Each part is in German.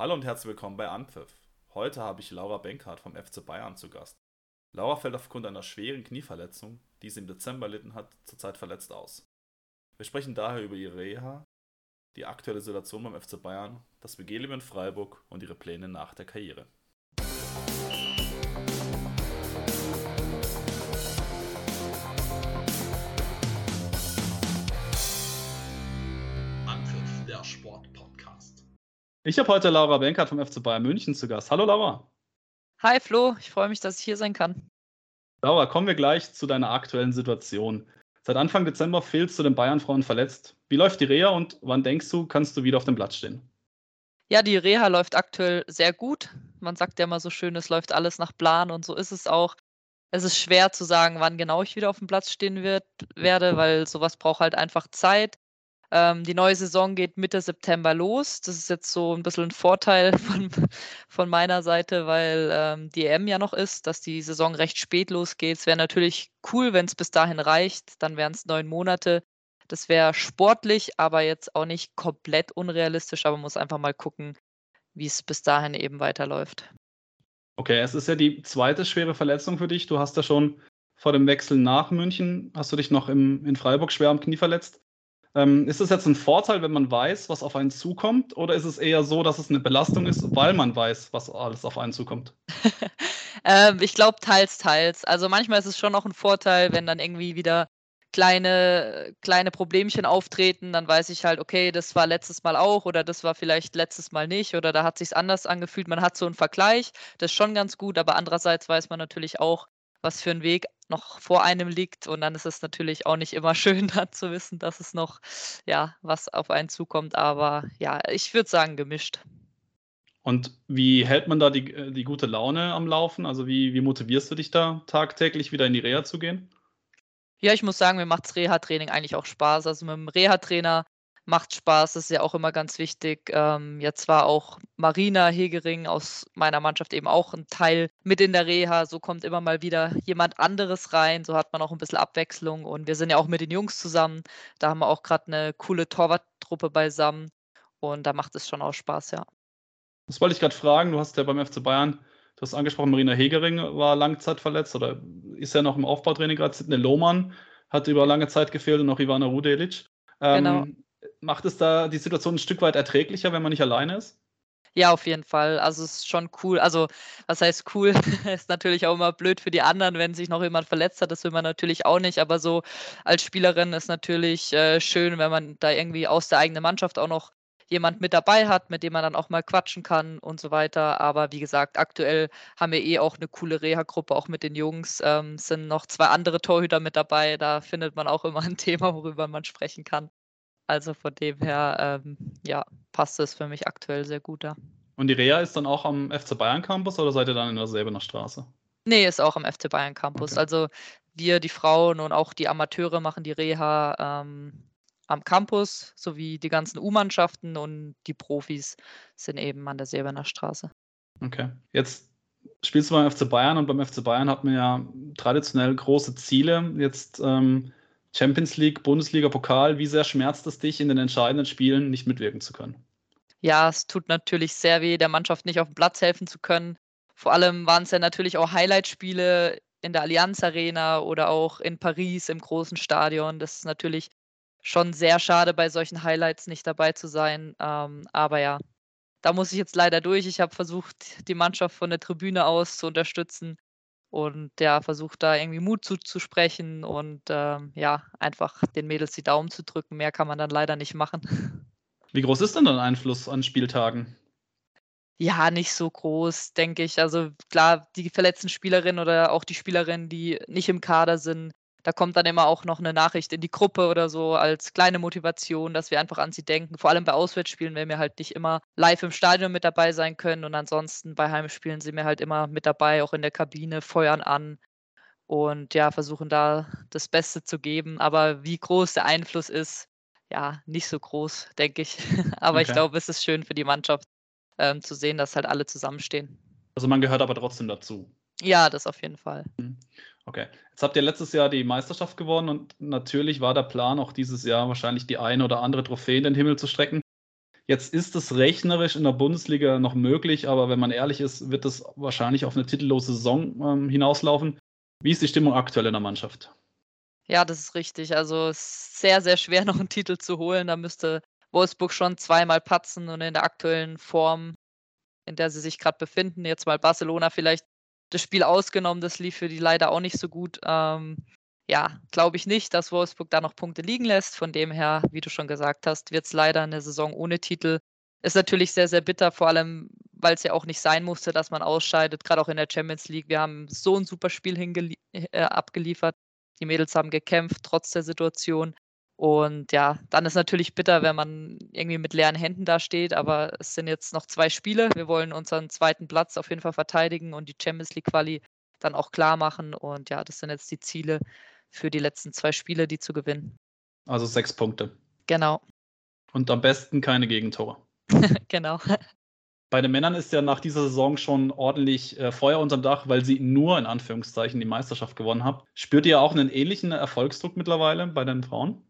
Hallo und herzlich willkommen bei Anpfiff. Heute habe ich Laura Benkhardt vom FC Bayern zu Gast. Laura fällt aufgrund einer schweren Knieverletzung, die sie im Dezember erlitten hat, zurzeit verletzt aus. Wir sprechen daher über ihre Reha, die aktuelle Situation beim FC Bayern, das WG-Leben in Freiburg und ihre Pläne nach der Karriere. Ich habe heute Laura Benkert vom FC Bayern München zu Gast. Hallo Laura. Hi Flo, ich freue mich, dass ich hier sein kann. Laura, kommen wir gleich zu deiner aktuellen Situation. Seit Anfang Dezember fehlst du den Bayern-Frauen verletzt. Wie läuft die Reha und wann denkst du, kannst du wieder auf dem Platz stehen? Ja, die Reha läuft aktuell sehr gut. Man sagt ja immer so schön, es läuft alles nach Plan und so ist es auch. Es ist schwer zu sagen, wann genau ich wieder auf dem Platz stehen wird, werde, weil sowas braucht halt einfach Zeit. Ähm, die neue Saison geht Mitte September los. Das ist jetzt so ein bisschen ein Vorteil von, von meiner Seite, weil ähm, die EM ja noch ist, dass die Saison recht spät losgeht. Es wäre natürlich cool, wenn es bis dahin reicht. Dann wären es neun Monate. Das wäre sportlich, aber jetzt auch nicht komplett unrealistisch, aber man muss einfach mal gucken, wie es bis dahin eben weiterläuft. Okay, es ist ja die zweite schwere Verletzung für dich. Du hast ja schon vor dem Wechsel nach München, hast du dich noch im, in Freiburg schwer am Knie verletzt. Ähm, ist es jetzt ein Vorteil, wenn man weiß, was auf einen zukommt, oder ist es eher so, dass es eine Belastung ist, weil man weiß, was alles auf einen zukommt? ähm, ich glaube, teils, teils. Also manchmal ist es schon noch ein Vorteil, wenn dann irgendwie wieder kleine, kleine Problemchen auftreten, dann weiß ich halt, okay, das war letztes Mal auch oder das war vielleicht letztes Mal nicht oder da hat sich anders angefühlt. Man hat so einen Vergleich, das ist schon ganz gut, aber andererseits weiß man natürlich auch, was für ein Weg noch vor einem liegt und dann ist es natürlich auch nicht immer schön, dann zu wissen, dass es noch, ja, was auf einen zukommt, aber ja, ich würde sagen gemischt. Und wie hält man da die, äh, die gute Laune am Laufen? Also wie, wie motivierst du dich da tagtäglich wieder in die Reha zu gehen? Ja, ich muss sagen, mir macht das Reha-Training eigentlich auch Spaß. Also mit dem Reha-Trainer macht Spaß, das ist ja auch immer ganz wichtig. Ähm, jetzt war auch Marina Hegering aus meiner Mannschaft eben auch ein Teil mit in der Reha. So kommt immer mal wieder jemand anderes rein. So hat man auch ein bisschen Abwechslung. Und wir sind ja auch mit den Jungs zusammen. Da haben wir auch gerade eine coole Torwarttruppe beisammen. Und da macht es schon auch Spaß, ja. Das wollte ich gerade fragen. Du hast ja beim FC Bayern Du hast angesprochen, Marina Hegering war langzeitverletzt oder ist ja noch im Aufbautraining gerade. Sidney Lohmann hat über lange Zeit gefehlt und auch Ivana Rudelic. Ähm, genau. Macht es da die Situation ein Stück weit erträglicher, wenn man nicht alleine ist? Ja, auf jeden Fall. Also es ist schon cool. Also, was heißt cool? ist natürlich auch immer blöd für die anderen, wenn sich noch jemand verletzt hat. Das will man natürlich auch nicht. Aber so als Spielerin ist natürlich äh, schön, wenn man da irgendwie aus der eigenen Mannschaft auch noch jemand mit dabei hat, mit dem man dann auch mal quatschen kann und so weiter. Aber wie gesagt, aktuell haben wir eh auch eine coole Reha-Gruppe, auch mit den Jungs. Ähm, sind noch zwei andere Torhüter mit dabei. Da findet man auch immer ein Thema, worüber man sprechen kann. Also von dem her, ähm, ja, passt es für mich aktuell sehr gut da. Und die Reha ist dann auch am FC Bayern Campus oder seid ihr dann in der Säbener Straße? Nee, ist auch am FC Bayern Campus. Okay. Also wir, die Frauen und auch die Amateure machen die Reha ähm, am Campus sowie die ganzen U-Mannschaften und die Profis sind eben an der Silberner Straße. Okay. Jetzt spielst du beim FC Bayern und beim FC Bayern hat man ja traditionell große Ziele. Jetzt ähm, Champions League, Bundesliga, Pokal. Wie sehr schmerzt es dich, in den entscheidenden Spielen nicht mitwirken zu können? Ja, es tut natürlich sehr weh, der Mannschaft nicht auf dem Platz helfen zu können. Vor allem waren es ja natürlich auch Highlight-Spiele in der Allianz Arena oder auch in Paris im großen Stadion. Das ist natürlich schon sehr schade, bei solchen Highlights nicht dabei zu sein. Ähm, aber ja, da muss ich jetzt leider durch. Ich habe versucht, die Mannschaft von der Tribüne aus zu unterstützen und ja, versucht da irgendwie Mut zuzusprechen und ähm, ja, einfach den Mädels die Daumen zu drücken. Mehr kann man dann leider nicht machen. Wie groß ist denn dein Einfluss an Spieltagen? Ja, nicht so groß, denke ich. Also klar, die verletzten Spielerinnen oder auch die Spielerinnen, die nicht im Kader sind, da kommt dann immer auch noch eine Nachricht in die Gruppe oder so als kleine Motivation, dass wir einfach an sie denken. Vor allem bei Auswärtsspielen, wenn wir halt nicht immer live im Stadion mit dabei sein können und ansonsten bei Heimspielen sind wir halt immer mit dabei, auch in der Kabine, feuern an und ja, versuchen da das Beste zu geben. Aber wie groß der Einfluss ist, ja, nicht so groß, denke ich. aber okay. ich glaube, es ist schön für die Mannschaft ähm, zu sehen, dass halt alle zusammenstehen. Also man gehört aber trotzdem dazu. Ja, das auf jeden Fall. Okay. Jetzt habt ihr letztes Jahr die Meisterschaft gewonnen und natürlich war der Plan auch dieses Jahr wahrscheinlich die eine oder andere Trophäe in den Himmel zu strecken. Jetzt ist es rechnerisch in der Bundesliga noch möglich, aber wenn man ehrlich ist, wird es wahrscheinlich auf eine titellose Saison ähm, hinauslaufen. Wie ist die Stimmung aktuell in der Mannschaft? Ja, das ist richtig. Also es ist sehr, sehr schwer, noch einen Titel zu holen. Da müsste Wolfsburg schon zweimal patzen und in der aktuellen Form, in der sie sich gerade befinden, jetzt mal Barcelona vielleicht das Spiel ausgenommen, das lief für die leider auch nicht so gut. Ähm, ja, glaube ich nicht, dass Wolfsburg da noch Punkte liegen lässt. Von dem her, wie du schon gesagt hast, wird es leider eine Saison ohne Titel. Ist natürlich sehr, sehr bitter, vor allem, weil es ja auch nicht sein musste, dass man ausscheidet, gerade auch in der Champions League. Wir haben so ein super Spiel äh, abgeliefert. Die Mädels haben gekämpft, trotz der Situation. Und ja, dann ist natürlich bitter, wenn man irgendwie mit leeren Händen da steht, aber es sind jetzt noch zwei Spiele. Wir wollen unseren zweiten Platz auf jeden Fall verteidigen und die Champions League Quali dann auch klar machen. Und ja, das sind jetzt die Ziele für die letzten zwei Spiele, die zu gewinnen. Also sechs Punkte. Genau. Und am besten keine Gegentore. genau. Bei den Männern ist ja nach dieser Saison schon ordentlich äh, Feuer unterm Dach, weil sie nur in Anführungszeichen die Meisterschaft gewonnen haben. Spürt ihr auch einen ähnlichen Erfolgsdruck mittlerweile bei den Frauen?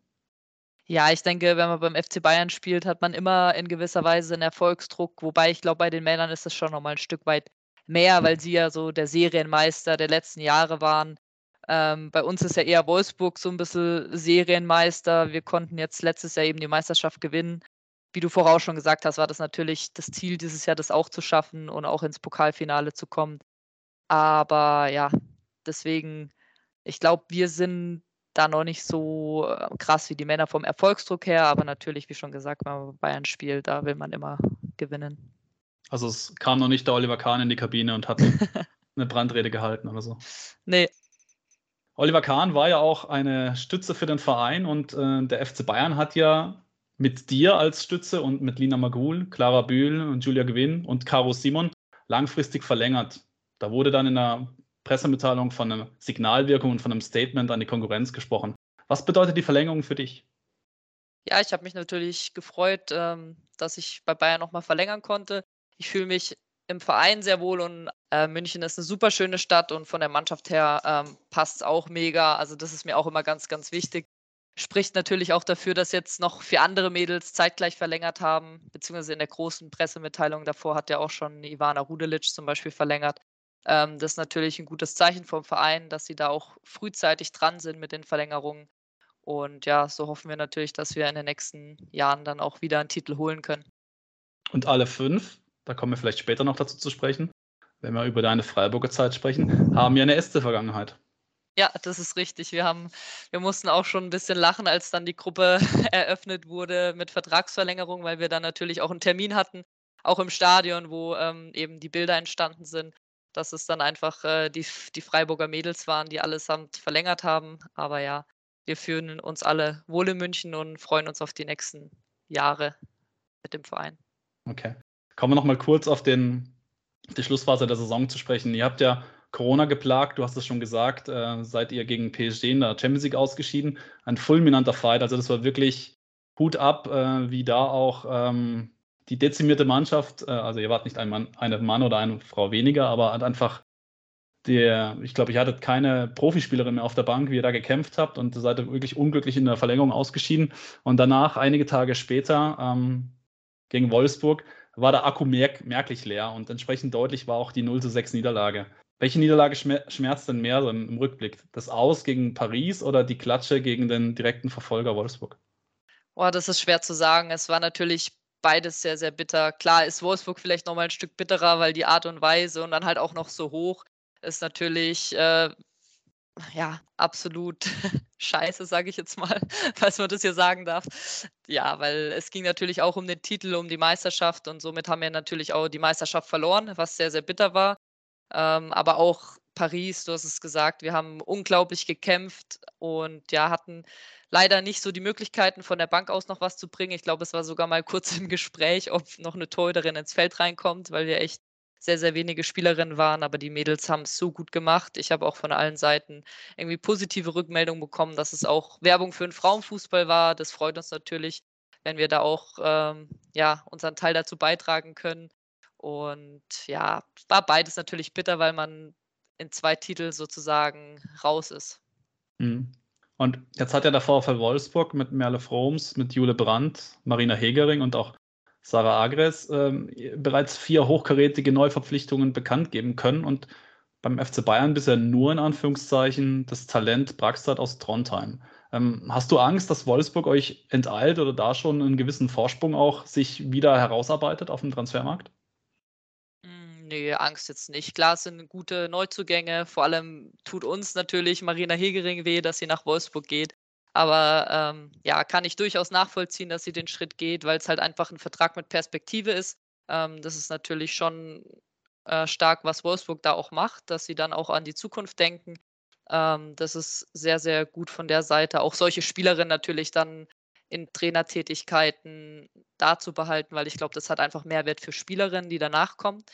Ja, ich denke, wenn man beim FC Bayern spielt, hat man immer in gewisser Weise einen Erfolgsdruck. Wobei ich glaube, bei den Männern ist es schon nochmal ein Stück weit mehr, weil sie ja so der Serienmeister der letzten Jahre waren. Ähm, bei uns ist ja eher Wolfsburg so ein bisschen Serienmeister. Wir konnten jetzt letztes Jahr eben die Meisterschaft gewinnen. Wie du vorher auch schon gesagt hast, war das natürlich das Ziel dieses Jahr, das auch zu schaffen und auch ins Pokalfinale zu kommen. Aber ja, deswegen, ich glaube, wir sind da noch nicht so äh, krass wie die Männer vom Erfolgsdruck her, aber natürlich, wie schon gesagt, wenn man Bayern spielt, da will man immer gewinnen. Also es kam noch nicht der Oliver Kahn in die Kabine und hat eine Brandrede gehalten oder so. Nee. Oliver Kahn war ja auch eine Stütze für den Verein und äh, der FC Bayern hat ja mit dir als Stütze und mit Lina Magul, Clara Bühl und Julia Gewinn und Caro Simon langfristig verlängert. Da wurde dann in der Pressemitteilung von einer Signalwirkung und von einem Statement an die Konkurrenz gesprochen. Was bedeutet die Verlängerung für dich? Ja, ich habe mich natürlich gefreut, ähm, dass ich bei Bayern nochmal verlängern konnte. Ich fühle mich im Verein sehr wohl und äh, München ist eine super schöne Stadt und von der Mannschaft her ähm, passt es auch mega. Also das ist mir auch immer ganz, ganz wichtig. Spricht natürlich auch dafür, dass jetzt noch vier andere Mädels zeitgleich verlängert haben, beziehungsweise in der großen Pressemitteilung davor hat ja auch schon Ivana Rudelic zum Beispiel verlängert. Ähm, das ist natürlich ein gutes Zeichen vom Verein, dass sie da auch frühzeitig dran sind mit den Verlängerungen. Und ja, so hoffen wir natürlich, dass wir in den nächsten Jahren dann auch wieder einen Titel holen können. Und alle fünf, da kommen wir vielleicht später noch dazu zu sprechen, wenn wir über deine Freiburger Zeit sprechen, haben ja eine erste Vergangenheit. Ja, das ist richtig. Wir haben, wir mussten auch schon ein bisschen lachen, als dann die Gruppe eröffnet wurde mit Vertragsverlängerung, weil wir dann natürlich auch einen Termin hatten, auch im Stadion, wo ähm, eben die Bilder entstanden sind dass es dann einfach äh, die, die Freiburger Mädels waren, die allesamt verlängert haben. Aber ja, wir fühlen uns alle wohl in München und freuen uns auf die nächsten Jahre mit dem Verein. Okay. Kommen wir nochmal kurz auf den, die Schlussphase der Saison zu sprechen. Ihr habt ja Corona geplagt, du hast es schon gesagt, äh, seid ihr gegen PSG in der Champions League ausgeschieden. Ein fulminanter Fight, also das war wirklich Hut ab, äh, wie da auch ähm, die dezimierte Mannschaft, äh, also ihr wart nicht ein Mann, eine Mann oder eine Frau weniger, aber hat einfach der, ich glaube, ihr hattet keine Profispielerin mehr auf der Bank, wie ihr da gekämpft habt und seid wirklich unglücklich in der Verlängerung ausgeschieden. Und danach, einige Tage später, ähm, gegen Wolfsburg, war der Akku merk merklich leer und entsprechend deutlich war auch die 0 zu 6 Niederlage. Welche Niederlage schmerzt denn mehr so im Rückblick? Das Aus gegen Paris oder die Klatsche gegen den direkten Verfolger Wolfsburg? Boah, das ist schwer zu sagen. Es war natürlich beides sehr, sehr bitter. Klar ist Wolfsburg vielleicht nochmal ein Stück bitterer, weil die Art und Weise und dann halt auch noch so hoch ist natürlich äh, ja absolut scheiße, sage ich jetzt mal, falls man das hier sagen darf. Ja, weil es ging natürlich auch um den Titel, um die Meisterschaft und somit haben wir natürlich auch die Meisterschaft verloren, was sehr, sehr bitter war. Ähm, aber auch Paris, du hast es gesagt, wir haben unglaublich gekämpft und ja, hatten leider nicht so die Möglichkeiten von der Bank aus noch was zu bringen. Ich glaube, es war sogar mal kurz im Gespräch, ob noch eine Torhüterin ins Feld reinkommt, weil wir echt sehr, sehr wenige Spielerinnen waren, aber die Mädels haben es so gut gemacht. Ich habe auch von allen Seiten irgendwie positive Rückmeldungen bekommen, dass es auch Werbung für den Frauenfußball war. Das freut uns natürlich, wenn wir da auch ähm, ja, unseren Teil dazu beitragen können. Und ja, war beides natürlich bitter, weil man in zwei Titel sozusagen raus ist. Mhm. Und jetzt hat ja der VfL Wolfsburg mit Merle Froms, mit Jule Brandt, Marina Hegering und auch Sarah Agres ähm, bereits vier hochkarätige Neuverpflichtungen bekannt geben können und beim FC Bayern bisher nur in Anführungszeichen das Talent Braxtat aus Trondheim. Ähm, hast du Angst, dass Wolfsburg euch enteilt oder da schon einen gewissen Vorsprung auch sich wieder herausarbeitet auf dem Transfermarkt? Nee, Angst jetzt nicht. Klar, es sind gute Neuzugänge. Vor allem tut uns natürlich Marina Hegering weh, dass sie nach Wolfsburg geht. Aber ähm, ja, kann ich durchaus nachvollziehen, dass sie den Schritt geht, weil es halt einfach ein Vertrag mit Perspektive ist. Ähm, das ist natürlich schon äh, stark, was Wolfsburg da auch macht, dass sie dann auch an die Zukunft denken. Ähm, das ist sehr, sehr gut von der Seite. Auch solche Spielerinnen natürlich dann in Trainertätigkeiten da zu behalten, weil ich glaube, das hat einfach Mehrwert für Spielerinnen, die danach kommen.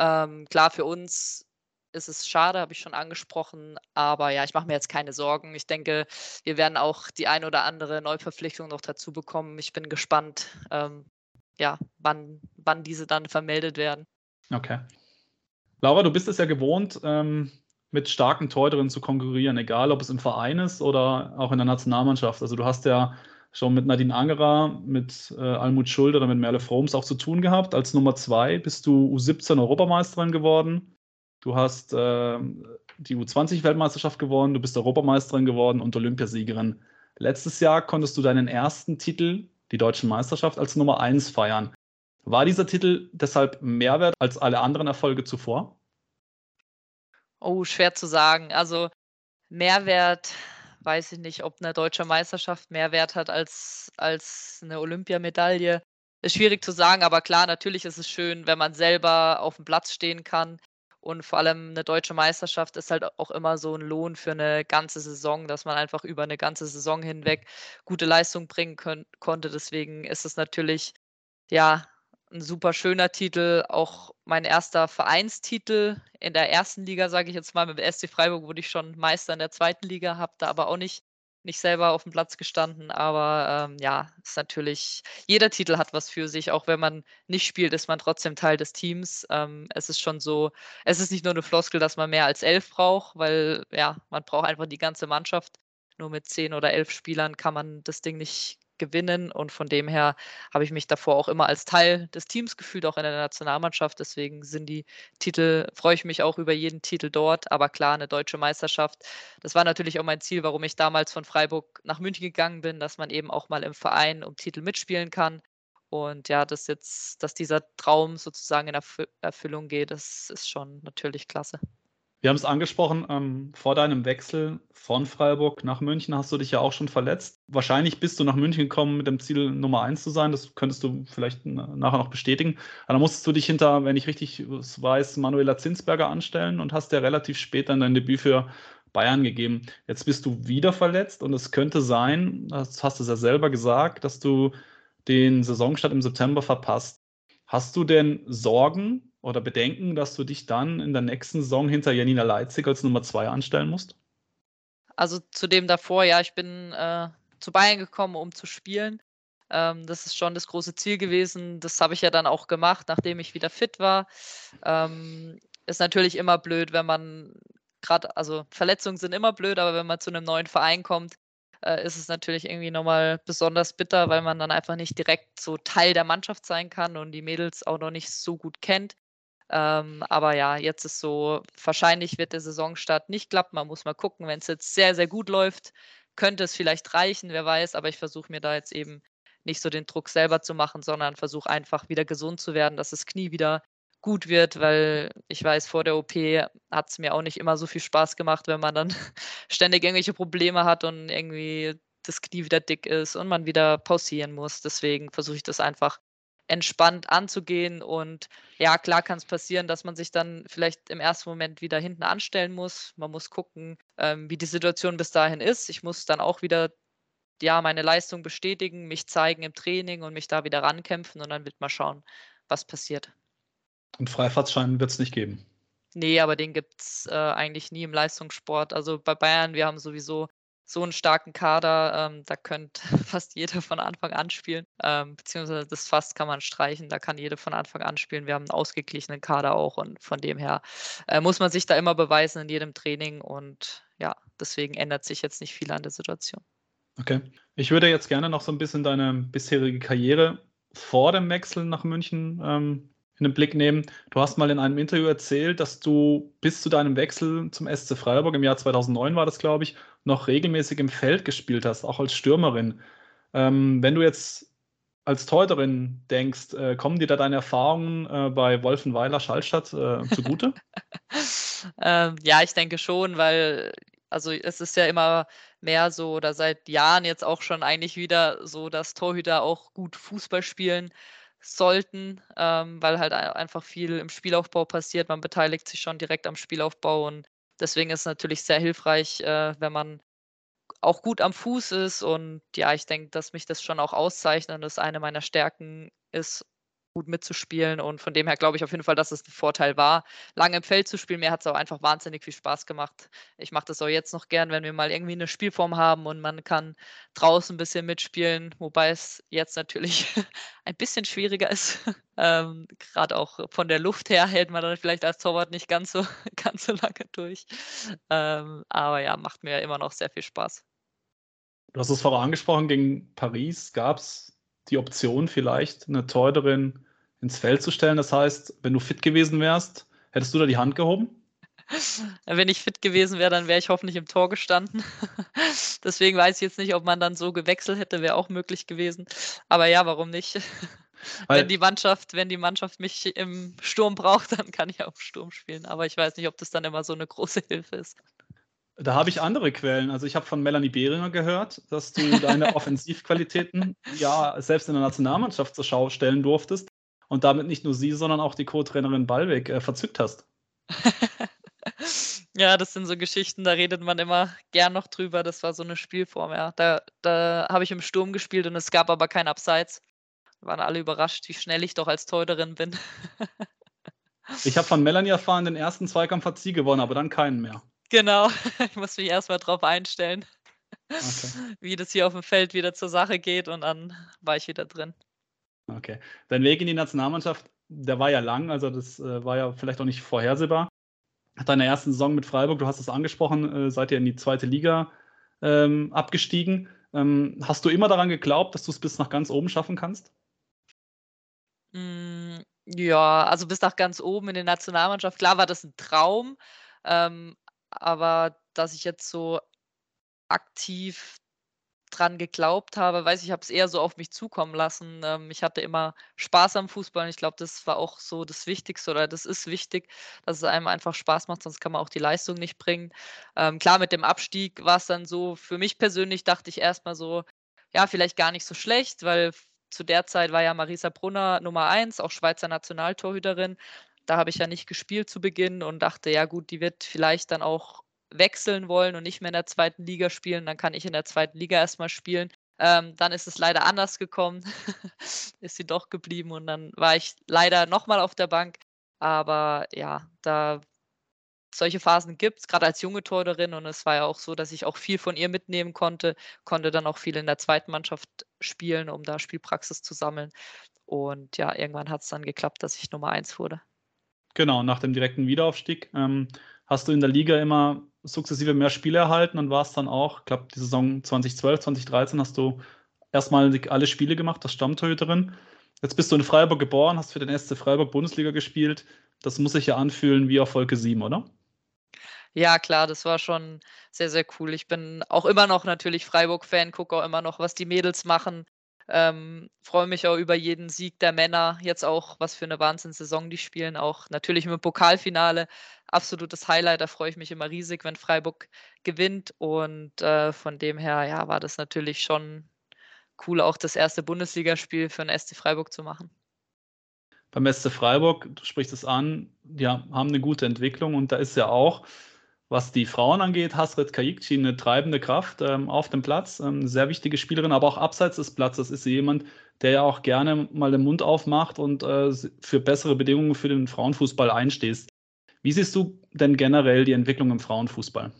Ähm, klar, für uns ist es schade, habe ich schon angesprochen. Aber ja, ich mache mir jetzt keine Sorgen. Ich denke, wir werden auch die ein oder andere Neuverpflichtung noch dazu bekommen. Ich bin gespannt, ähm, ja, wann, wann diese dann vermeldet werden. Okay. Laura, du bist es ja gewohnt, ähm, mit starken Torhüterinnen zu konkurrieren, egal ob es im Verein ist oder auch in der Nationalmannschaft. Also du hast ja schon mit Nadine Angerer, mit äh, Almut Schuld oder mit Merle Froms auch zu tun gehabt. Als Nummer zwei bist du U17 Europameisterin geworden. Du hast äh, die U20-Weltmeisterschaft gewonnen, du bist Europameisterin geworden und Olympiasiegerin. Letztes Jahr konntest du deinen ersten Titel, die deutsche Meisterschaft, als Nummer 1 feiern. War dieser Titel deshalb mehr wert als alle anderen Erfolge zuvor? Oh, schwer zu sagen. Also Mehrwert, weiß ich nicht, ob eine deutsche Meisterschaft mehr Wert hat als, als eine Olympiamedaille. Ist schwierig zu sagen, aber klar, natürlich ist es schön, wenn man selber auf dem Platz stehen kann. Und vor allem eine deutsche Meisterschaft ist halt auch immer so ein Lohn für eine ganze Saison, dass man einfach über eine ganze Saison hinweg gute Leistung bringen können, konnte. Deswegen ist es natürlich, ja, ein super schöner Titel, auch mein erster Vereinstitel in der ersten Liga, sage ich jetzt mal. Mit SC Freiburg wurde ich schon Meister in der zweiten Liga, habe da aber auch nicht, nicht selber auf dem Platz gestanden. Aber ähm, ja, ist natürlich, jeder Titel hat was für sich. Auch wenn man nicht spielt, ist man trotzdem Teil des Teams. Ähm, es ist schon so, es ist nicht nur eine Floskel, dass man mehr als elf braucht, weil ja, man braucht einfach die ganze Mannschaft. Nur mit zehn oder elf Spielern kann man das Ding nicht gewinnen. Und von dem her habe ich mich davor auch immer als Teil des Teams gefühlt, auch in der Nationalmannschaft. Deswegen sind die Titel, freue ich mich auch über jeden Titel dort. Aber klar, eine deutsche Meisterschaft, das war natürlich auch mein Ziel, warum ich damals von Freiburg nach München gegangen bin, dass man eben auch mal im Verein um Titel mitspielen kann. Und ja, dass jetzt, dass dieser Traum sozusagen in Erfüllung geht, das ist schon natürlich klasse. Wir haben es angesprochen, ähm, vor deinem Wechsel von Freiburg nach München hast du dich ja auch schon verletzt. Wahrscheinlich bist du nach München gekommen mit dem Ziel, Nummer eins zu sein. Das könntest du vielleicht nachher noch bestätigen. Aber dann musstest du dich hinter, wenn ich richtig weiß, Manuela Zinsberger anstellen und hast ja relativ spät dann dein Debüt für Bayern gegeben. Jetzt bist du wieder verletzt und es könnte sein, das hast du ja selber gesagt, dass du den Saisonstart im September verpasst. Hast du denn Sorgen oder Bedenken, dass du dich dann in der nächsten Saison hinter Janina Leitzig als Nummer zwei anstellen musst? Also zu dem davor, ja, ich bin äh, zu Bayern gekommen, um zu spielen. Ähm, das ist schon das große Ziel gewesen. Das habe ich ja dann auch gemacht, nachdem ich wieder fit war. Ähm, ist natürlich immer blöd, wenn man gerade, also Verletzungen sind immer blöd, aber wenn man zu einem neuen Verein kommt, äh, ist es natürlich irgendwie nochmal besonders bitter, weil man dann einfach nicht direkt so Teil der Mannschaft sein kann und die Mädels auch noch nicht so gut kennt. Ähm, aber ja, jetzt ist so, wahrscheinlich wird der Saisonstart nicht klappen. Man muss mal gucken, wenn es jetzt sehr, sehr gut läuft, könnte es vielleicht reichen, wer weiß. Aber ich versuche mir da jetzt eben nicht so den Druck selber zu machen, sondern versuche einfach wieder gesund zu werden, dass das Knie wieder gut wird, weil ich weiß, vor der OP hat es mir auch nicht immer so viel Spaß gemacht, wenn man dann ständig irgendwelche Probleme hat und irgendwie das Knie wieder dick ist und man wieder pausieren muss. Deswegen versuche ich das einfach entspannt anzugehen. Und ja, klar kann es passieren, dass man sich dann vielleicht im ersten Moment wieder hinten anstellen muss. Man muss gucken, ähm, wie die Situation bis dahin ist. Ich muss dann auch wieder ja, meine Leistung bestätigen, mich zeigen im Training und mich da wieder rankämpfen und dann wird man schauen, was passiert. Und Freifahrtschein wird es nicht geben. Nee, aber den gibt es äh, eigentlich nie im Leistungssport. Also bei Bayern, wir haben sowieso so einen starken Kader, ähm, da könnte fast jeder von Anfang an spielen. Ähm, beziehungsweise das Fast kann man streichen, da kann jeder von Anfang an spielen. Wir haben einen ausgeglichenen Kader auch und von dem her äh, muss man sich da immer beweisen in jedem Training und ja, deswegen ändert sich jetzt nicht viel an der Situation. Okay. Ich würde jetzt gerne noch so ein bisschen deine bisherige Karriere vor dem Wechsel nach München ähm, in den Blick nehmen. Du hast mal in einem Interview erzählt, dass du bis zu deinem Wechsel zum SC Freiburg im Jahr 2009 war das, glaube ich, noch regelmäßig im Feld gespielt hast, auch als Stürmerin. Ähm, wenn du jetzt als Torhüterin denkst, äh, kommen dir da deine Erfahrungen äh, bei Wolfenweiler Schallstadt äh, zugute? ähm, ja, ich denke schon, weil also es ist ja immer mehr so oder seit Jahren jetzt auch schon eigentlich wieder so, dass Torhüter auch gut Fußball spielen sollten, ähm, weil halt einfach viel im Spielaufbau passiert. Man beteiligt sich schon direkt am Spielaufbau und deswegen ist es natürlich sehr hilfreich, äh, wenn man auch gut am Fuß ist. Und ja, ich denke, dass mich das schon auch auszeichnet und das eine meiner Stärken ist, gut mitzuspielen. Und von dem her glaube ich auf jeden Fall, dass es ein Vorteil war, lange im Feld zu spielen. Mir hat es auch einfach wahnsinnig viel Spaß gemacht. Ich mache das auch jetzt noch gern, wenn wir mal irgendwie eine Spielform haben und man kann draußen ein bisschen mitspielen, wobei es jetzt natürlich ein bisschen schwieriger ist. Ähm, Gerade auch von der Luft her hält man dann vielleicht als Torwart nicht ganz so, ganz so lange durch. Ähm, aber ja, macht mir immer noch sehr viel Spaß. Du hast es vorher angesprochen, gegen Paris gab es die Option, vielleicht eine Torhüterin ins Feld zu stellen. Das heißt, wenn du fit gewesen wärst, hättest du da die Hand gehoben? Wenn ich fit gewesen wäre, dann wäre ich hoffentlich im Tor gestanden. Deswegen weiß ich jetzt nicht, ob man dann so gewechselt hätte, wäre auch möglich gewesen. Aber ja, warum nicht? Weil wenn die Mannschaft, wenn die Mannschaft mich im Sturm braucht, dann kann ich auch Sturm spielen. Aber ich weiß nicht, ob das dann immer so eine große Hilfe ist. Da habe ich andere Quellen. Also ich habe von Melanie Behringer gehört, dass du deine Offensivqualitäten ja selbst in der Nationalmannschaft zur Schau stellen durftest und damit nicht nur sie, sondern auch die Co-Trainerin Ballweg äh, verzückt hast. ja, das sind so Geschichten, da redet man immer gern noch drüber. Das war so eine Spielform, ja. Da, da habe ich im Sturm gespielt und es gab aber kein Abseits. Waren alle überrascht, wie schnell ich doch als Torhüterin bin. ich habe von Melanie erfahren, den ersten Zweikampf hat sie gewonnen, aber dann keinen mehr. Genau, ich muss mich erstmal drauf einstellen, okay. wie das hier auf dem Feld wieder zur Sache geht und dann war ich wieder drin. Okay. Dein Weg in die Nationalmannschaft, der war ja lang, also das äh, war ja vielleicht auch nicht vorhersehbar. Deine ersten Saison mit Freiburg, du hast es angesprochen, äh, seid ihr in die zweite Liga ähm, abgestiegen. Ähm, hast du immer daran geglaubt, dass du es bis nach ganz oben schaffen kannst? Mm, ja, also bis nach ganz oben in die Nationalmannschaft. Klar war das ein Traum, ähm, aber dass ich jetzt so aktiv dran geglaubt habe, weiß ich, habe es eher so auf mich zukommen lassen. Ähm, ich hatte immer Spaß am Fußball und ich glaube, das war auch so das Wichtigste oder das ist wichtig, dass es einem einfach Spaß macht, sonst kann man auch die Leistung nicht bringen. Ähm, klar, mit dem Abstieg war es dann so, für mich persönlich dachte ich erstmal so, ja, vielleicht gar nicht so schlecht, weil zu der Zeit war ja Marisa Brunner Nummer eins, auch Schweizer Nationaltorhüterin. Da habe ich ja nicht gespielt zu Beginn und dachte, ja gut, die wird vielleicht dann auch wechseln wollen und nicht mehr in der zweiten Liga spielen. Dann kann ich in der zweiten Liga erstmal spielen. Ähm, dann ist es leider anders gekommen. ist sie doch geblieben und dann war ich leider nochmal auf der Bank. Aber ja, da solche Phasen gibt es, gerade als junge Torderin. Und es war ja auch so, dass ich auch viel von ihr mitnehmen konnte, konnte dann auch viel in der zweiten Mannschaft spielen, um da Spielpraxis zu sammeln. Und ja, irgendwann hat es dann geklappt, dass ich Nummer eins wurde. Genau, nach dem direkten Wiederaufstieg ähm, hast du in der Liga immer sukzessive mehr Spiele erhalten und warst dann auch, ich glaube, die Saison 2012, 2013 hast du erstmal alle Spiele gemacht, das Stammtorhüterin. Jetzt bist du in Freiburg geboren, hast für den SC Freiburg Bundesliga gespielt. Das muss sich ja anfühlen wie auf Wolke 7, oder? Ja, klar, das war schon sehr, sehr cool. Ich bin auch immer noch natürlich Freiburg-Fan, gucke auch immer noch, was die Mädels machen. Ähm, freue mich auch über jeden Sieg der Männer. Jetzt auch, was für eine Wahnsinnssaison die spielen. Auch natürlich im Pokalfinale. Absolutes Highlight. Da freue ich mich immer riesig, wenn Freiburg gewinnt. Und äh, von dem her, ja, war das natürlich schon cool, auch das erste Bundesligaspiel für den SC Freiburg zu machen. Beim SC Freiburg, du sprichst es an, ja, haben eine gute Entwicklung und da ist ja auch was die Frauen angeht, Hasret Kayikci eine treibende Kraft ähm, auf dem Platz, ähm, sehr wichtige Spielerin, aber auch abseits des Platzes ist sie jemand, der ja auch gerne mal den Mund aufmacht und äh, für bessere Bedingungen für den Frauenfußball einstehst. Wie siehst du denn generell die Entwicklung im Frauenfußball?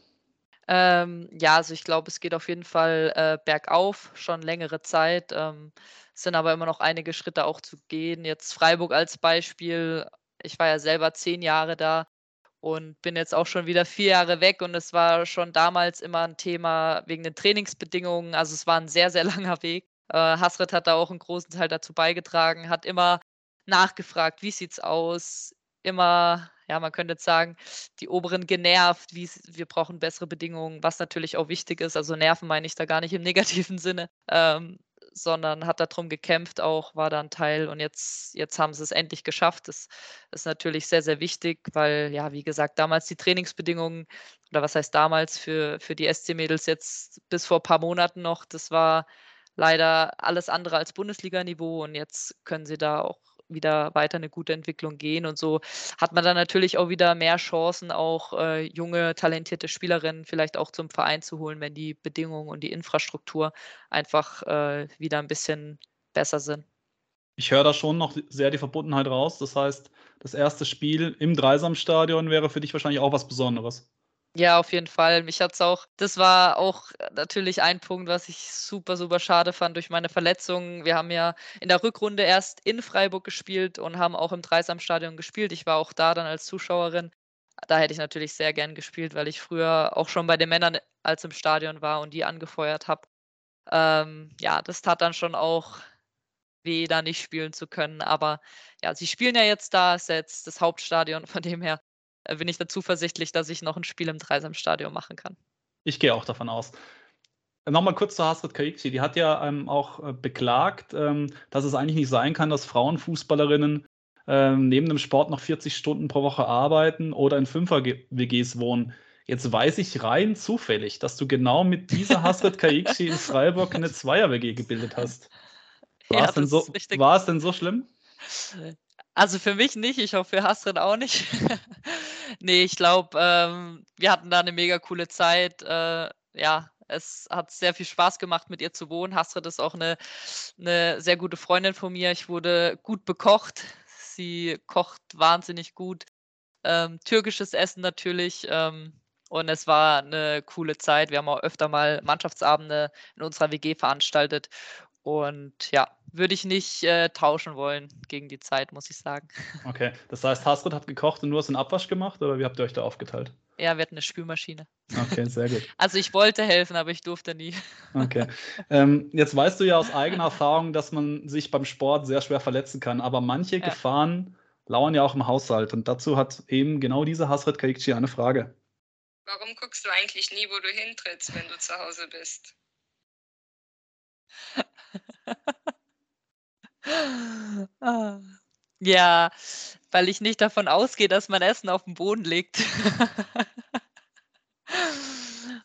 Ähm, ja, also ich glaube, es geht auf jeden Fall äh, bergauf, schon längere Zeit. Ähm, es sind aber immer noch einige Schritte auch zu gehen. Jetzt Freiburg als Beispiel. Ich war ja selber zehn Jahre da und bin jetzt auch schon wieder vier Jahre weg und es war schon damals immer ein Thema wegen den Trainingsbedingungen. Also es war ein sehr, sehr langer Weg. Äh, Hasret hat da auch einen großen Teil dazu beigetragen, hat immer nachgefragt, wie sieht's aus, immer, ja, man könnte jetzt sagen, die Oberen genervt, wie wir brauchen bessere Bedingungen, was natürlich auch wichtig ist. Also nerven meine ich da gar nicht im negativen Sinne. Ähm, sondern hat darum gekämpft auch, war da ein Teil und jetzt, jetzt haben sie es endlich geschafft. Das ist natürlich sehr, sehr wichtig, weil, ja, wie gesagt, damals die Trainingsbedingungen, oder was heißt damals für, für die SC-Mädels jetzt bis vor ein paar Monaten noch, das war leider alles andere als Bundesliga-Niveau und jetzt können sie da auch wieder weiter eine gute Entwicklung gehen. Und so hat man dann natürlich auch wieder mehr Chancen, auch äh, junge, talentierte Spielerinnen vielleicht auch zum Verein zu holen, wenn die Bedingungen und die Infrastruktur einfach äh, wieder ein bisschen besser sind. Ich höre da schon noch sehr die Verbundenheit raus. Das heißt, das erste Spiel im Dreisamstadion wäre für dich wahrscheinlich auch was Besonderes. Ja, auf jeden Fall. Mich hat's auch das war auch äh, natürlich ein Punkt, was ich super, super schade fand durch meine Verletzung. Wir haben ja in der Rückrunde erst in Freiburg gespielt und haben auch im Dreisamstadion gespielt. Ich war auch da dann als Zuschauerin. Da hätte ich natürlich sehr gern gespielt, weil ich früher auch schon bei den Männern als im Stadion war und die angefeuert habe. Ähm, ja, das tat dann schon auch weh, da nicht spielen zu können. Aber ja, sie spielen ja jetzt da, ist ja jetzt das Hauptstadion, von dem her bin ich da zuversichtlich, dass ich noch ein Spiel im Dreisamstadion machen kann. Ich gehe auch davon aus. Nochmal kurz zu Hasret Kaikci. Die hat ja ähm, auch äh, beklagt, ähm, dass es eigentlich nicht sein kann, dass Frauenfußballerinnen ähm, neben dem Sport noch 40 Stunden pro Woche arbeiten oder in Fünfer-WGs wohnen. Jetzt weiß ich rein zufällig, dass du genau mit dieser Hasret Kaikci in Freiburg eine Zweier-WG gebildet hast. War, ja, es denn so, war es denn so schlimm? Also für mich nicht, ich hoffe für Hasrin auch nicht. nee, ich glaube, ähm, wir hatten da eine mega coole Zeit. Äh, ja, es hat sehr viel Spaß gemacht, mit ihr zu wohnen. Hasrid ist auch eine, eine sehr gute Freundin von mir. Ich wurde gut bekocht. Sie kocht wahnsinnig gut. Ähm, türkisches Essen natürlich. Ähm, und es war eine coole Zeit. Wir haben auch öfter mal Mannschaftsabende in unserer WG veranstaltet. Und ja, würde ich nicht äh, tauschen wollen gegen die Zeit, muss ich sagen. Okay, das heißt, Hasrit hat gekocht und du hast einen Abwasch gemacht oder wie habt ihr euch da aufgeteilt? Ja, wir hatten eine Spülmaschine. Okay, sehr gut. Also ich wollte helfen, aber ich durfte nie. Okay. Ähm, jetzt weißt du ja aus eigener Erfahrung, dass man sich beim Sport sehr schwer verletzen kann, aber manche ja. Gefahren lauern ja auch im Haushalt und dazu hat eben genau diese Hasret Kaikci eine Frage. Warum guckst du eigentlich nie, wo du hintrittst, wenn du zu Hause bist? Ah. Ja, weil ich nicht davon ausgehe, dass man Essen auf dem Boden liegt.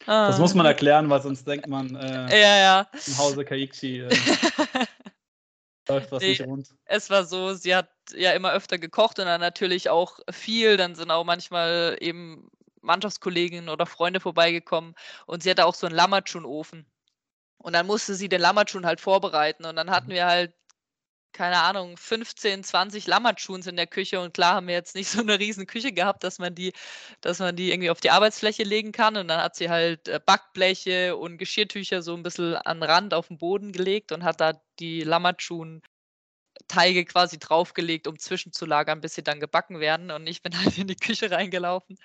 Das muss man ah. erklären, weil sonst denkt man, äh, ja, ja. im Hause Kaikchi äh, läuft was nee, nicht rund. Es war so, sie hat ja immer öfter gekocht und dann natürlich auch viel. Dann sind auch manchmal eben Mannschaftskolleginnen oder Freunde vorbeigekommen und sie hatte auch so einen Lammertschun-Ofen. Und dann musste sie den Lammertschun halt vorbereiten und dann hatten mhm. wir halt keine Ahnung, 15, 20 Lammertschuhs in der Küche und klar haben wir jetzt nicht so eine riesen Küche gehabt, dass man die, dass man die irgendwie auf die Arbeitsfläche legen kann und dann hat sie halt äh, Backbleche und Geschirrtücher so ein bisschen an Rand auf den Boden gelegt und hat da die Lammertschuhen Teige quasi draufgelegt, um zwischenzulagern, bis sie dann gebacken werden. Und ich bin halt in die Küche reingelaufen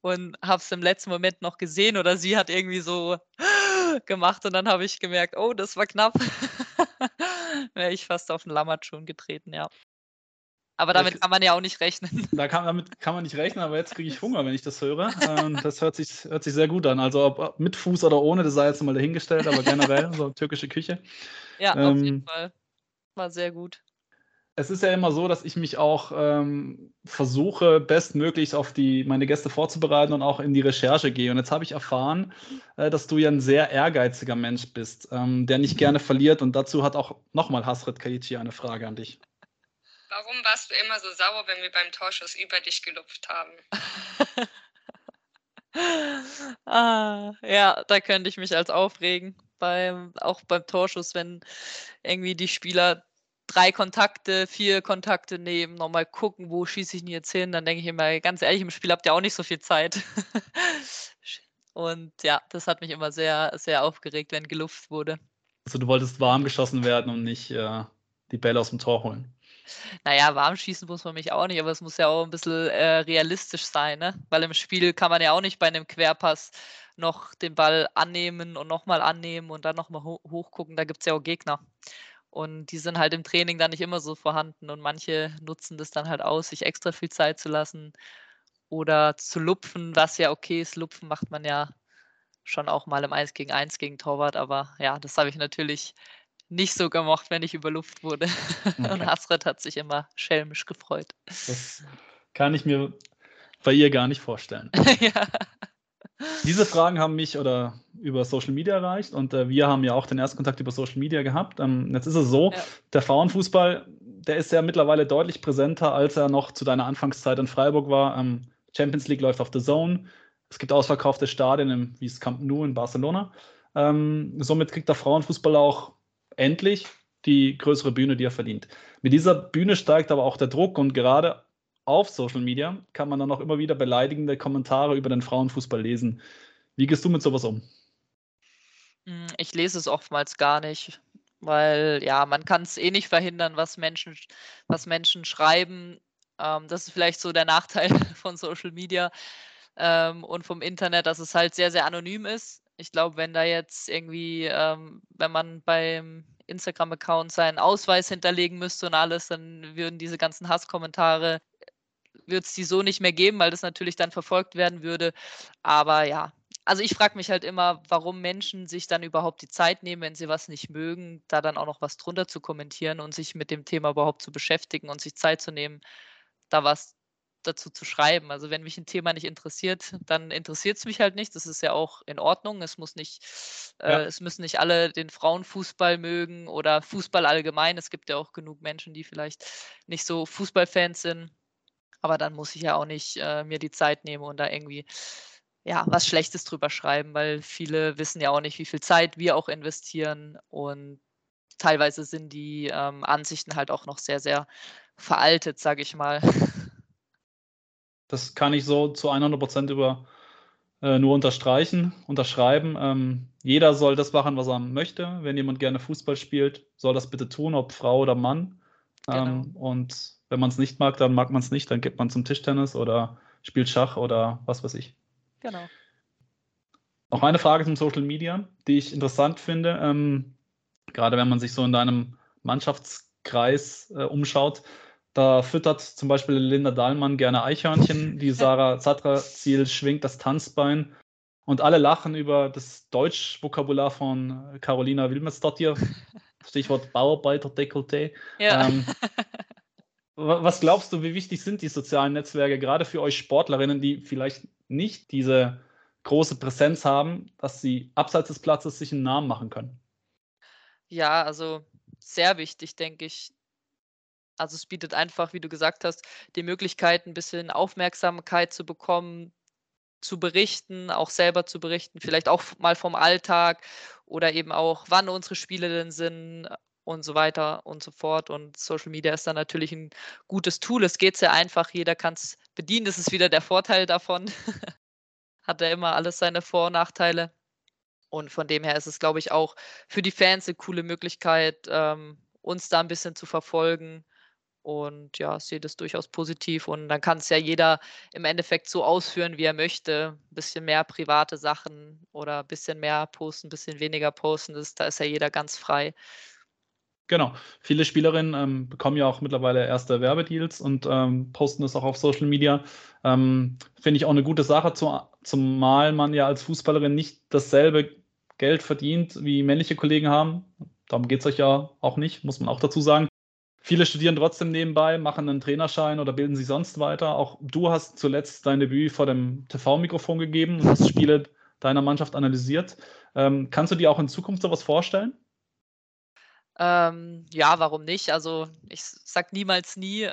und habe es im letzten Moment noch gesehen oder sie hat irgendwie so gemacht und dann habe ich gemerkt, oh, das war knapp. Wäre ich fast auf den Lammertschuhen getreten, ja. Aber damit kann man ja auch nicht rechnen. Da kann, damit kann man nicht rechnen, aber jetzt kriege ich Hunger, wenn ich das höre. Ähm, das hört sich, hört sich sehr gut an. Also ob mit Fuß oder ohne, das sei jetzt mal dahingestellt, aber generell so türkische Küche. Ja, ähm, auf jeden Fall. War sehr gut es ist ja immer so, dass ich mich auch ähm, versuche, bestmöglich auf die, meine Gäste vorzubereiten und auch in die Recherche gehe. Und jetzt habe ich erfahren, äh, dass du ja ein sehr ehrgeiziger Mensch bist, ähm, der nicht gerne verliert. Und dazu hat auch nochmal Hasret Kaichi eine Frage an dich. Warum warst du immer so sauer, wenn wir beim Torschuss über dich gelupft haben? ah, ja, da könnte ich mich als aufregen. Beim, auch beim Torschuss, wenn irgendwie die Spieler drei Kontakte, vier Kontakte nehmen, nochmal gucken, wo schieße ich denn jetzt hin. Dann denke ich immer, ganz ehrlich, im Spiel habt ihr auch nicht so viel Zeit. Und ja, das hat mich immer sehr, sehr aufgeregt, wenn geluft wurde. Also du wolltest warm geschossen werden und nicht äh, die Bälle aus dem Tor holen. Naja, warm schießen muss man mich auch nicht, aber es muss ja auch ein bisschen äh, realistisch sein, ne? Weil im Spiel kann man ja auch nicht bei einem Querpass noch den Ball annehmen und nochmal annehmen und dann nochmal ho hochgucken. Da gibt es ja auch Gegner. Und die sind halt im Training dann nicht immer so vorhanden. Und manche nutzen das dann halt aus, sich extra viel Zeit zu lassen oder zu lupfen, was ja okay ist. Lupfen macht man ja schon auch mal im 1 gegen 1 gegen Torwart. Aber ja, das habe ich natürlich nicht so gemocht, wenn ich überluft wurde. Okay. Und Hasret hat sich immer schelmisch gefreut. Das kann ich mir bei ihr gar nicht vorstellen. ja. Diese Fragen haben mich oder über Social Media erreicht und äh, wir haben ja auch den ersten Kontakt über Social Media gehabt. Ähm, jetzt ist es so, ja. der Frauenfußball, der ist ja mittlerweile deutlich präsenter, als er noch zu deiner Anfangszeit in Freiburg war. Ähm, Champions League läuft auf The Zone. Es gibt ausverkaufte Stadien im, wie es Camp Nou in Barcelona. Ähm, somit kriegt der Frauenfußball auch endlich die größere Bühne, die er verdient. Mit dieser Bühne steigt aber auch der Druck und gerade auf Social Media kann man dann auch immer wieder beleidigende Kommentare über den Frauenfußball lesen. Wie gehst du mit sowas um? Hm, ich lese es oftmals gar nicht, weil ja, man kann es eh nicht verhindern, was Menschen, was Menschen schreiben. Ähm, das ist vielleicht so der Nachteil von Social Media ähm, und vom Internet, dass es halt sehr, sehr anonym ist. Ich glaube, wenn da jetzt irgendwie, ähm, wenn man beim Instagram-Account seinen Ausweis hinterlegen müsste und alles, dann würden diese ganzen Hasskommentare wird es die so nicht mehr geben, weil das natürlich dann verfolgt werden würde. Aber ja, also ich frage mich halt immer, warum Menschen sich dann überhaupt die Zeit nehmen, wenn sie was nicht mögen, da dann auch noch was drunter zu kommentieren und sich mit dem Thema überhaupt zu beschäftigen und sich Zeit zu nehmen, da was dazu zu schreiben. Also wenn mich ein Thema nicht interessiert, dann interessiert es mich halt nicht. Das ist ja auch in Ordnung. Es muss nicht, äh, ja. es müssen nicht alle den Frauenfußball mögen oder Fußball allgemein. Es gibt ja auch genug Menschen, die vielleicht nicht so Fußballfans sind. Aber dann muss ich ja auch nicht äh, mir die Zeit nehmen und da irgendwie ja, was Schlechtes drüber schreiben, weil viele wissen ja auch nicht, wie viel Zeit wir auch investieren und teilweise sind die ähm, Ansichten halt auch noch sehr, sehr veraltet, sage ich mal. Das kann ich so zu 100 Prozent über äh, nur unterstreichen, unterschreiben. Ähm, jeder soll das machen, was er möchte. Wenn jemand gerne Fußball spielt, soll das bitte tun, ob Frau oder Mann. Genau. Ähm, und wenn man es nicht mag, dann mag man es nicht, dann geht man zum Tischtennis oder spielt Schach oder was weiß ich. Genau. Noch eine Frage zum Social Media, die ich interessant finde, ähm, gerade wenn man sich so in deinem Mannschaftskreis äh, umschaut. Da füttert zum Beispiel Linda Dahlmann gerne Eichhörnchen, die Sarah Zatra-Ziel schwingt das Tanzbein und alle lachen über das Deutschvokabular von Carolina Wilmersdottir. Stichwort Bauarbeiter-Dekolleté. Ja. Ähm, was glaubst du, wie wichtig sind die sozialen Netzwerke gerade für euch Sportlerinnen, die vielleicht nicht diese große Präsenz haben, dass sie abseits des Platzes sich einen Namen machen können? Ja, also sehr wichtig, denke ich. Also es bietet einfach, wie du gesagt hast, die Möglichkeit, ein bisschen Aufmerksamkeit zu bekommen, zu berichten, auch selber zu berichten, vielleicht auch mal vom Alltag oder eben auch, wann unsere Spiele denn sind, und so weiter und so fort. Und Social Media ist dann natürlich ein gutes Tool. Es geht sehr einfach, jeder kann es bedienen. Das ist wieder der Vorteil davon. Hat er immer alles seine Vor- und Nachteile. Und von dem her ist es, glaube ich, auch für die Fans eine coole Möglichkeit, ähm, uns da ein bisschen zu verfolgen. Und ja, sehe das durchaus positiv. Und dann kann es ja jeder im Endeffekt so ausführen, wie er möchte. Ein bisschen mehr private Sachen oder ein bisschen mehr posten, ein bisschen weniger posten. Das, da ist ja jeder ganz frei. Genau. Viele Spielerinnen ähm, bekommen ja auch mittlerweile erste Werbedeals und ähm, posten das auch auf Social Media. Ähm, Finde ich auch eine gute Sache, zu, zumal man ja als Fußballerin nicht dasselbe Geld verdient, wie männliche Kollegen haben. Darum geht es euch ja auch nicht, muss man auch dazu sagen. Viele studieren trotzdem nebenbei, machen einen Trainerschein oder bilden sich sonst weiter. Auch du hast zuletzt dein Debüt vor dem TV-Mikrofon gegeben und hast Spiele deiner Mannschaft analysiert. Ähm, kannst du dir auch in Zukunft sowas vorstellen? Ähm, ja, warum nicht? Also ich sag niemals nie.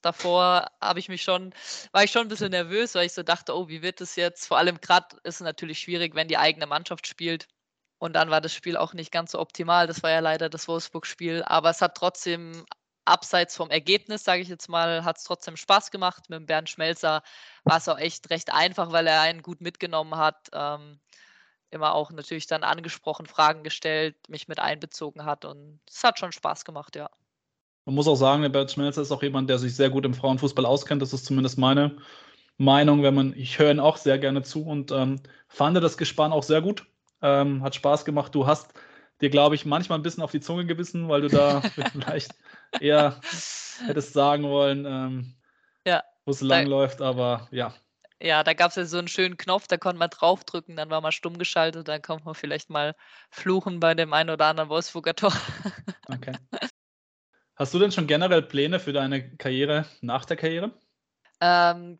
Davor habe ich mich schon, war ich schon ein bisschen nervös, weil ich so dachte, oh, wie wird es jetzt? Vor allem gerade ist es natürlich schwierig, wenn die eigene Mannschaft spielt. Und dann war das Spiel auch nicht ganz so optimal. Das war ja leider das Wolfsburg-Spiel. Aber es hat trotzdem, abseits vom Ergebnis, sage ich jetzt mal, hat es trotzdem Spaß gemacht. Mit dem Bernd Schmelzer war es auch echt recht einfach, weil er einen gut mitgenommen hat. Ähm, immer auch natürlich dann angesprochen, Fragen gestellt, mich mit einbezogen hat und es hat schon Spaß gemacht, ja. Man muss auch sagen, der Bert Schmelzer ist auch jemand, der sich sehr gut im Frauenfußball auskennt. Das ist zumindest meine Meinung, wenn man, ich höre ihn auch sehr gerne zu und ähm, fand das Gespann auch sehr gut. Ähm, hat Spaß gemacht. Du hast dir, glaube ich, manchmal ein bisschen auf die Zunge gebissen, weil du da vielleicht eher hättest sagen wollen, ähm, Ja, wo es da- langläuft, aber ja. Ja, da gab es ja so einen schönen Knopf, da konnte man draufdrücken, dann war man stumm geschaltet, dann konnte man vielleicht mal fluchen bei dem einen oder anderen Wolfsburger Tor. Okay. Hast du denn schon generell Pläne für deine Karriere nach der Karriere? Ähm,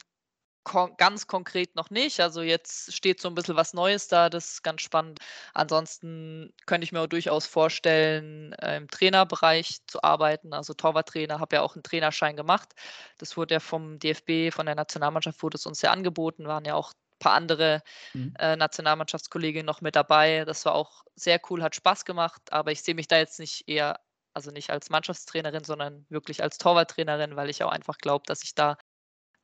kon ganz konkret noch nicht. Also jetzt steht so ein bisschen was Neues da, das ist ganz spannend. Ansonsten könnte ich mir auch durchaus vorstellen, äh, im Trainerbereich zu arbeiten, also Torwarttrainer, habe ja auch einen Trainerschein gemacht. Das wurde ja vom DFB, von der Nationalmannschaft wurde es uns ja angeboten, waren ja auch ein paar andere Mhm. äh, Nationalmannschaftskolleginnen noch mit dabei. Das war auch sehr cool, hat Spaß gemacht, aber ich sehe mich da jetzt nicht eher, also nicht als Mannschaftstrainerin, sondern wirklich als Torwarttrainerin, weil ich auch einfach glaube, dass ich da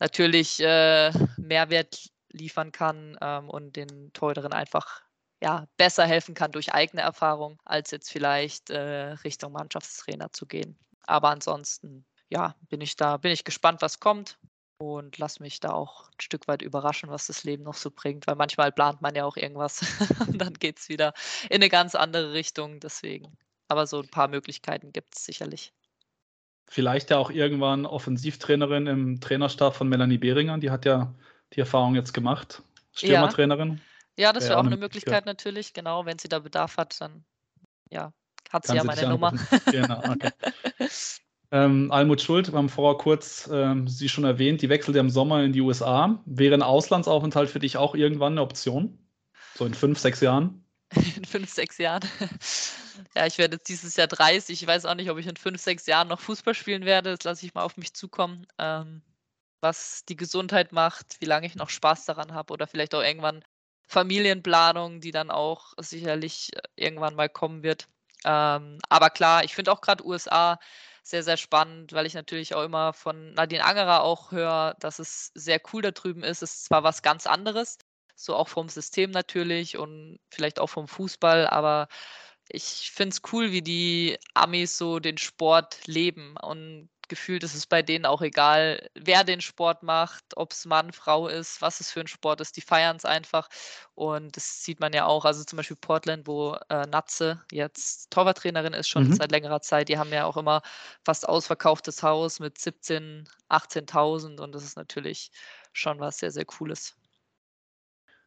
natürlich äh, Mehrwert liefern kann ähm, und den Torhüterinnen einfach ja, besser helfen kann durch eigene Erfahrung, als jetzt vielleicht äh, Richtung Mannschaftstrainer zu gehen. Aber ansonsten, ja, bin ich da, bin ich gespannt, was kommt und lass mich da auch ein Stück weit überraschen, was das Leben noch so bringt, weil manchmal plant man ja auch irgendwas und dann geht es wieder in eine ganz andere Richtung. Deswegen. Aber so ein paar Möglichkeiten gibt es sicherlich. Vielleicht ja auch irgendwann Offensivtrainerin im Trainerstab von Melanie Behringer. Die hat ja die Erfahrung jetzt gemacht. Stürmertrainerin. Ja, das Wäre wäre auch eine Möglichkeit natürlich, genau. Wenn sie da Bedarf hat, dann ja, hat sie ja sie meine Nummer. Genau, okay. Ähm, Almut Schuld, wir haben vorher kurz ähm, Sie schon erwähnt, die wechselt ja im Sommer in die USA. Wäre ein Auslandsaufenthalt für dich auch irgendwann eine Option? So in fünf, sechs Jahren? in fünf, sechs Jahren. Ja, ich werde jetzt dieses Jahr 30. Ich weiß auch nicht, ob ich in fünf, sechs Jahren noch Fußball spielen werde. Das lasse ich mal auf mich zukommen. Ähm, was die Gesundheit macht, wie lange ich noch Spaß daran habe oder vielleicht auch irgendwann Familienplanung, die dann auch sicherlich äh, irgendwann mal kommen wird. Ähm, aber klar, ich finde auch gerade USA sehr, sehr spannend, weil ich natürlich auch immer von Nadine Angerer auch höre, dass es sehr cool da drüben ist. Es ist zwar was ganz anderes, so auch vom System natürlich und vielleicht auch vom Fußball, aber ich finde es cool, wie die Amis so den Sport leben und gefühlt ist es bei denen auch egal, wer den Sport macht, ob es Mann, Frau ist, was es für ein Sport ist. Die feiern es einfach und das sieht man ja auch. Also zum Beispiel Portland, wo äh, Natze jetzt Torwarttrainerin ist, schon Mhm. seit längerer Zeit. Die haben ja auch immer fast ausverkauftes Haus mit 17, 18.000 und das ist natürlich schon was sehr, sehr Cooles.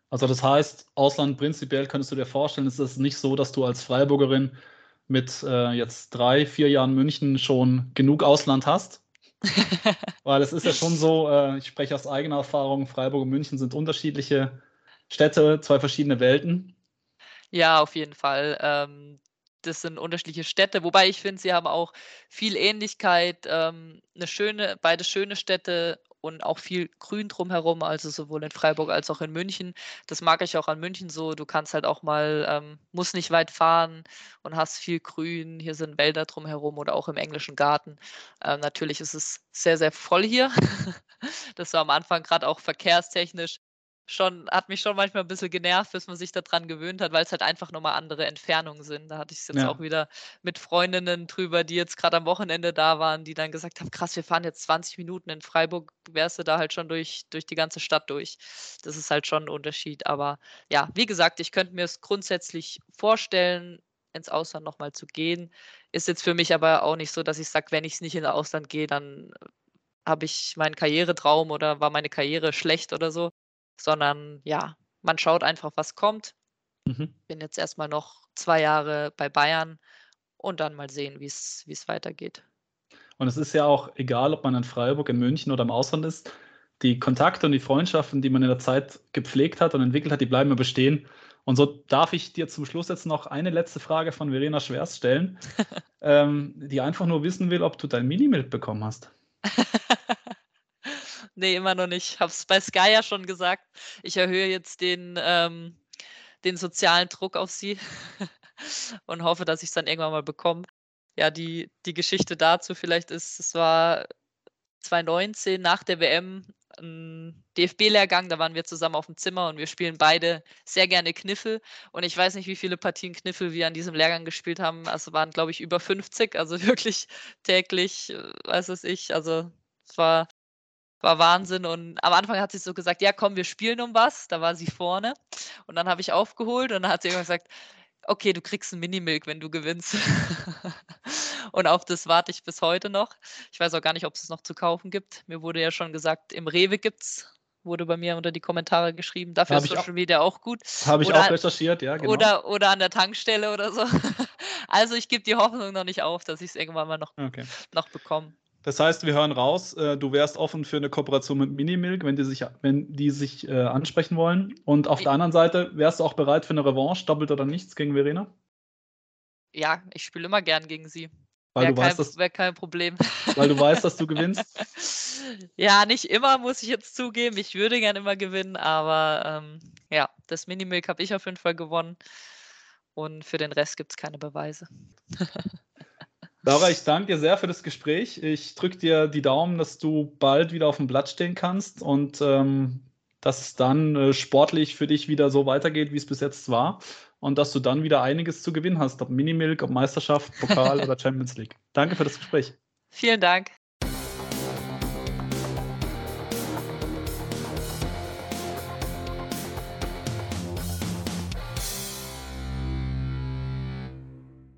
Also das heißt, Ausland prinzipiell könntest du dir vorstellen, ist es nicht so, dass du als Freiburgerin mit äh, jetzt drei, vier Jahren München schon genug Ausland hast? Weil es ist ja schon so, äh, ich spreche aus eigener Erfahrung, Freiburg und München sind unterschiedliche Städte, zwei verschiedene Welten. Ja, auf jeden Fall. Ähm, das sind unterschiedliche Städte, wobei ich finde, sie haben auch viel Ähnlichkeit. Ähm, eine schöne, beide schöne Städte und auch viel Grün drumherum, also sowohl in Freiburg als auch in München. Das mag ich auch an München so. Du kannst halt auch mal, ähm, musst nicht weit fahren und hast viel Grün. Hier sind Wälder drumherum oder auch im englischen Garten. Ähm, natürlich ist es sehr, sehr voll hier. das war am Anfang gerade auch verkehrstechnisch schon, hat mich schon manchmal ein bisschen genervt, bis man sich daran gewöhnt hat, weil es halt einfach nochmal andere Entfernungen sind. Da hatte ich es jetzt Ja. auch wieder mit Freundinnen drüber, die jetzt gerade am Wochenende da waren, die dann gesagt haben, krass, wir fahren jetzt 20 Minuten in Freiburg, wärst du da halt schon durch, durch die ganze Stadt durch. Das ist halt schon ein Unterschied. Aber ja, wie gesagt, ich könnte mir es grundsätzlich vorstellen, ins Ausland nochmal zu gehen. Ist jetzt für mich aber auch nicht so, dass ich sage, wenn ich es nicht ins Ausland gehe, dann habe ich meinen Karrieretraum oder war meine Karriere schlecht oder so, sondern ja, man schaut einfach, was kommt. Mhm. Bin jetzt erstmal noch zwei Jahre bei Bayern und dann mal sehen, wie es weitergeht. Und es ist ja auch egal, ob man in Freiburg, in München oder im Ausland ist. Die Kontakte und die Freundschaften, die man in der Zeit gepflegt hat und entwickelt hat, die bleiben ja bestehen. Und so darf ich dir zum Schluss jetzt noch eine letzte Frage von Verena Schwers stellen, ähm, die einfach nur wissen will, ob du dein Minimild bekommen hast. Nee, immer noch nicht. Habe es bei Sky ja schon gesagt. Ich erhöhe jetzt den, ähm, den sozialen Druck auf sie und hoffe, dass ich es dann irgendwann mal bekomme. Ja, die, die Geschichte dazu vielleicht ist, es war 2019 nach der WM ein DFB-Lehrgang, da waren wir zusammen auf dem Zimmer und wir spielen beide sehr gerne Kniffel. Und ich weiß nicht, wie viele Partien Kniffel wir an diesem Lehrgang gespielt haben. Also waren, glaube ich, über 50, also wirklich täglich, äh, weiß es ich. Also es war war Wahnsinn. Und am Anfang hat sie so gesagt, ja, komm, wir spielen um was. Da war sie vorne. Und dann habe ich aufgeholt und dann hat sie irgendwann gesagt, okay, du kriegst ein Minimilk, wenn du gewinnst. und auf das warte ich bis heute noch. Ich weiß auch gar nicht, ob es es noch zu kaufen gibt. Mir wurde ja schon gesagt, im Rewe gibt es wurde bei mir unter die Kommentare geschrieben. Dafür Hab ist Social Media auch gut. Habe ich Oder- auch recherchiert, ja, genau. Oder, oder an der Tankstelle oder so. Also ich gebe die Hoffnung noch nicht auf, dass ich es irgendwann mal noch, okay. noch bekomme. Das heißt, wir hören raus, äh, du wärst offen für eine Kooperation mit Minimilk, wenn die sich, wenn die sich äh, ansprechen wollen. Und auf I- der anderen Seite, wärst du auch bereit für eine Revanche, doppelt oder nichts gegen Verena? Ja, ich spiele immer gern gegen sie. Weil Wäre du, kein, weißt, dass, wär kein Problem. weil du weißt, dass du gewinnst. ja, nicht immer, muss ich jetzt zugeben. Ich würde gern immer gewinnen, aber ähm, ja, das Minimilk habe ich auf jeden Fall gewonnen. Und für den Rest gibt es keine Beweise. Laura, ich danke dir sehr für das Gespräch. Ich drücke dir die Daumen, dass du bald wieder auf dem Blatt stehen kannst und ähm, dass es dann äh, sportlich für dich wieder so weitergeht, wie es bis jetzt war. Und dass du dann wieder einiges zu gewinnen hast, ob Minimilk, ob Meisterschaft, Pokal oder Champions League. Danke für das Gespräch. Vielen Dank.